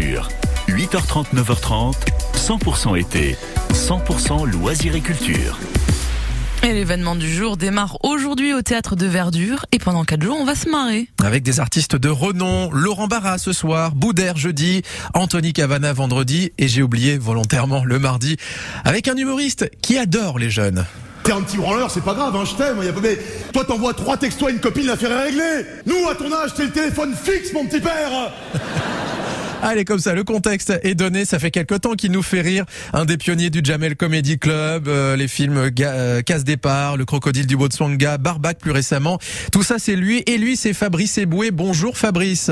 Verdure. 8h30, 9h30, 100% été, 100% loisirs et culture. Et l'événement du jour démarre aujourd'hui au théâtre de Verdure et pendant quatre jours on va se marrer. Avec des artistes de renom, Laurent Barra ce soir, Boudère jeudi, Anthony Cavana vendredi et j'ai oublié volontairement le mardi avec un humoriste qui adore les jeunes. T'es un petit branleur, c'est pas grave, hein, je t'aime. Mais toi, t'envoies trois textos à une copine, l'affaire est réglée. Nous, à ton âge, t'es le téléphone fixe, mon petit père. Allez, comme ça, le contexte est donné. Ça fait quelque temps qu'il nous fait rire. Un des pionniers du Jamel Comedy Club, euh, les films Ga- euh, Casse Départ, Le Crocodile du Botswana, Barbac plus récemment. Tout ça, c'est lui. Et lui, c'est Fabrice Eboué. Bonjour Fabrice.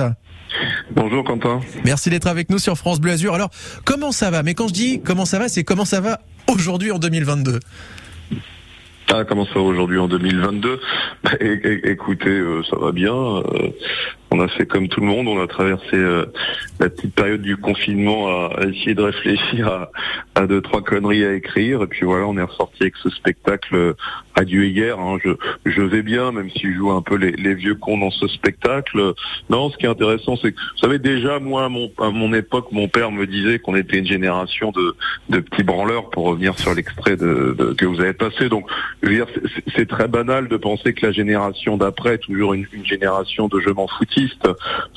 Bonjour Quentin. Merci d'être avec nous sur France Bleu Azur. Alors, comment ça va? Mais quand je dis comment ça va, c'est comment ça va aujourd'hui en 2022. Ah, comment ça va aujourd'hui en 2022 Bah, Écoutez, euh, ça va bien. euh, on a fait comme tout le monde, on a traversé euh, la petite période du confinement à, essayer de réfléchir à, à deux trois conneries à écrire. Et puis voilà, on est ressorti avec ce spectacle euh, Adieu hier. hein. Je, je vais bien, même si je joue un peu les, les vieux cons dans ce spectacle. Non, ce qui est intéressant, c'est que vous savez déjà, moi, à mon, à mon époque, mon père me disait qu'on était une génération de, de petits branleurs, pour revenir sur l'extrait de, de- que vous avez passé. Donc, c'est- très banal de penser que la génération d'après est toujours une, une génération de je m'en foutistes.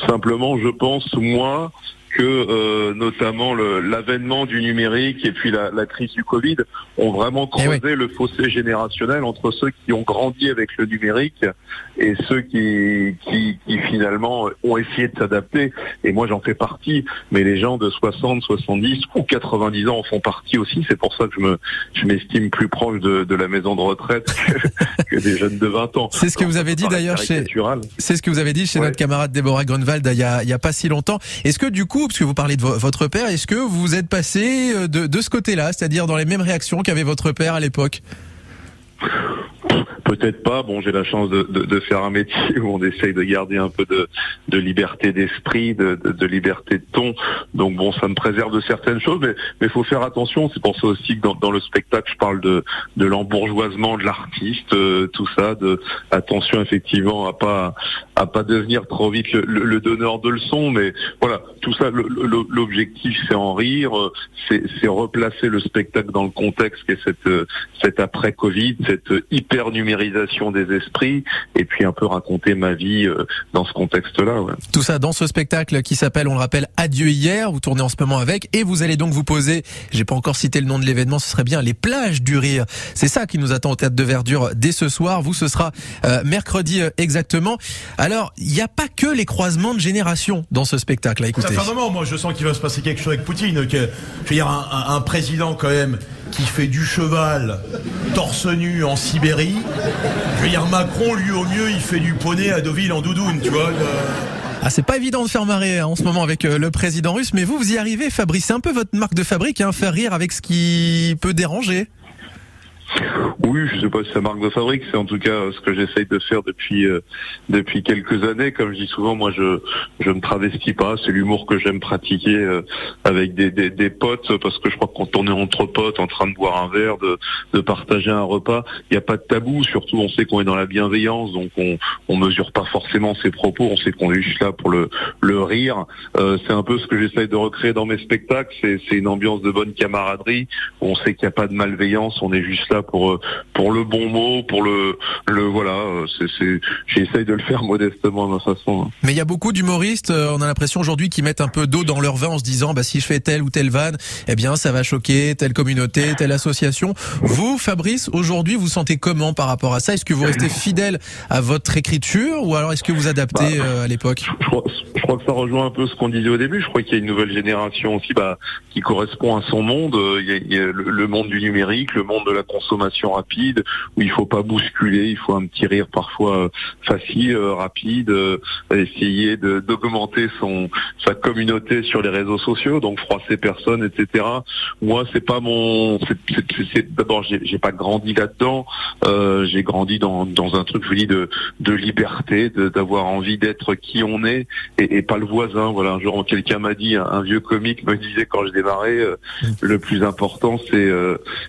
Simplement, je pense, moi, que euh, notamment le- l'avènement du numérique et puis la, la crise du Covid ont vraiment Eh oui. creusé le fossé générationnel entre ceux qui ont grandi avec le numérique et ceux qui, qui, qui finalement ont essayé de s'adapter. Et moi j'en fais partie, mais les gens de 60, 70 ou 90 ans en font partie aussi. C'est pour ça que je me je m'estime plus proche de, de la maison de retraite que, que des jeunes de 20 ans. C'est ce que vous avez dit d'ailleurs chez. C'est ce que vous avez dit chez Ouais. notre camarade Déborah Grunwald il y a, il y a pas si longtemps. Est-ce que du coup, parce que vous parlez de vo- votre père, est-ce que vous êtes passé euh, de, ce côté-là, c'est-à-dire dans les mêmes réactions qu'avait votre père à l'époque? Peut-être pas. Bon, j'ai la chance de, faire un métier où on essaye de garder un peu de, liberté d'esprit, de, liberté de ton. Donc bon, ça me préserve de certaines choses, mais mais faut faire attention. C'est pour ça aussi que dans, le spectacle, je parle de de l'embourgeoisement de l'artiste, euh, tout ça. De attention effectivement à pas à pas devenir trop vite le, le- le donneur de leçons, mais voilà, tout ça. L'objectif, c'est en rire, c'est replacer le spectacle dans le contexte cette euh, cette cette euh, hyper numérisation des esprits, et puis un peu raconter ma vie euh, dans ce contexte-là. Ouais. Tout ça dans ce spectacle qui s'appelle, on le rappelle, Adieu hier. Vous tournez en ce moment avec et vous allez donc vous poser, j'ai pas encore cité le nom de l'événement, ce serait bien les plages du rire. C'est ça qui nous attend au théâtre de Verdure dès ce soir. Vous, ce sera euh, mercredi euh, exactement. Alors, il n'y a pas que les croisements de générations dans ce spectacle. Là, Ça écoutez. moment, moi, je sens qu'il va se passer quelque chose avec Poutine. Que, je veux dire, un, un- un président quand même qui fait du cheval torse nu en Sibérie. Je veux dire, Macron, lui, au mieux, il fait du poney à Deauville en doudoune, tu vois. Ah, c'est pas évident de faire marrer hein, en ce moment avec euh, le président russe, mais vous, vous y arrivez, Fabrice. C'est un peu votre marque de fabrique, hein, faire rire avec ce qui peut déranger. Oui, je sais pas si ça marque de fabrique, c'est en tout cas ce que j'essaye de faire depuis euh, depuis quelques années. Comme je dis souvent, moi je je ne travestis pas, c'est l'humour que j'aime pratiquer euh, avec des, des, des potes, parce que je crois que quand on est entre potes, en train de boire un verre, de, de partager un repas, il n'y a pas de tabou. Surtout, on sait qu'on est dans la bienveillance, donc on on mesure pas forcément ses propos, on sait qu'on est juste là pour le le rire. Euh, c'est un peu ce que j'essaye de recréer dans mes spectacles. C'est c'est une ambiance de bonne camaraderie. où On sait qu'il n'y a pas de malveillance, on est juste là pour euh, pour le bon mot, pour le le voilà. euh, C'est j'essaye de le faire modestement de ma façon. hein. Mais il y a beaucoup d'humoristes, euh, on a l'impression aujourd'hui qu'ils mettent un peu d'eau dans leur vin en se disant bah si je fais telle ou telle vanne, eh bien ça va choquer telle communauté, telle association. Vous, Fabrice, aujourd'hui, vous sentez comment par rapport à ça? Est-ce que vous restez fidèle à votre écriture ou alors est-ce que vous adaptez Bah, euh, à l'époque? je crois, je crois que ça rejoint un peu ce qu'on disait au début. Je crois qu'il y a une nouvelle génération aussi bah, qui correspond à son monde. Il y a, il y a le, le monde du numérique, le monde de la consommation rapide, où il faut pas bousculer, il faut un petit rire parfois euh, facile, euh, rapide, euh, essayer d'augmenter son sa communauté sur les réseaux sociaux, donc froisser personne, etc. Moi, c'est pas mon. c'est- D'abord, j'ai pas grandi là-dedans. J'ai grandi dans, dans un truc, je vous dis, de, de liberté, d'avoir envie d'être qui on est et, pas le voisin. Voilà, un jour, quelqu'un m'a dit, un, vieux comique me disait quand je démarrais, le plus important, c'est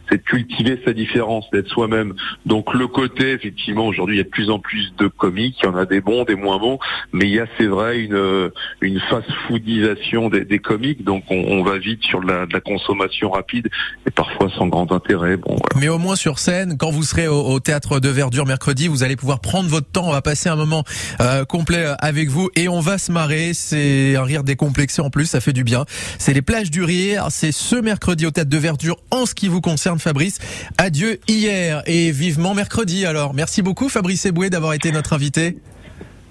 c'est cultiver sa différence, d'être soi-même. Donc le côté, effectivement, aujourd'hui, il y a de plus en plus de comiques, il y en a des bons, des moins bons, mais il y a, c'est vrai, une, une fast-foodisation des, comiques, donc on, va vite sur de la, consommation rapide et parfois sans grand intérêt. Bon. Mais au moins sur scène, quand vous serez au, théâtre de Verdure mercredi, vous allez pouvoir prendre votre temps. On va passer un moment euh, complet avec vous et on va se marrer. C'est un rire décomplexé en plus, ça fait du bien. C'est les plages du rire. C'est ce mercredi au théâtre de Verdure en ce qui vous concerne, Fabrice. Adieu hier et vivement mercredi. Alors, merci beaucoup Fabrice Eboué d'avoir été notre invité.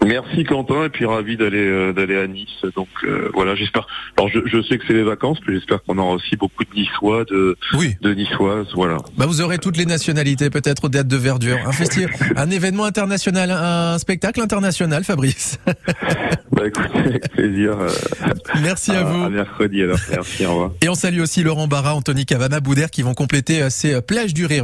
Merci Quentin et puis ravi d'aller euh, d'aller à Nice. Donc euh, voilà, j'espère. Alors je, je sais que c'est les vacances, mais j'espère qu'on aura aussi beaucoup de Niçois, de Oui. de Niçoises, voilà. Bah vous aurez toutes les nationalités peut-être au théâtre de Verdure. Un festival, un événement international, un spectacle international, Fabrice. Bah écoutez, avec plaisir. euh, Merci à vous. À mercredi alors. Merci, au revoir. Et on salue aussi Laurent Barra, Anthony Cavana, Boudère qui vont compléter ces plages du rire.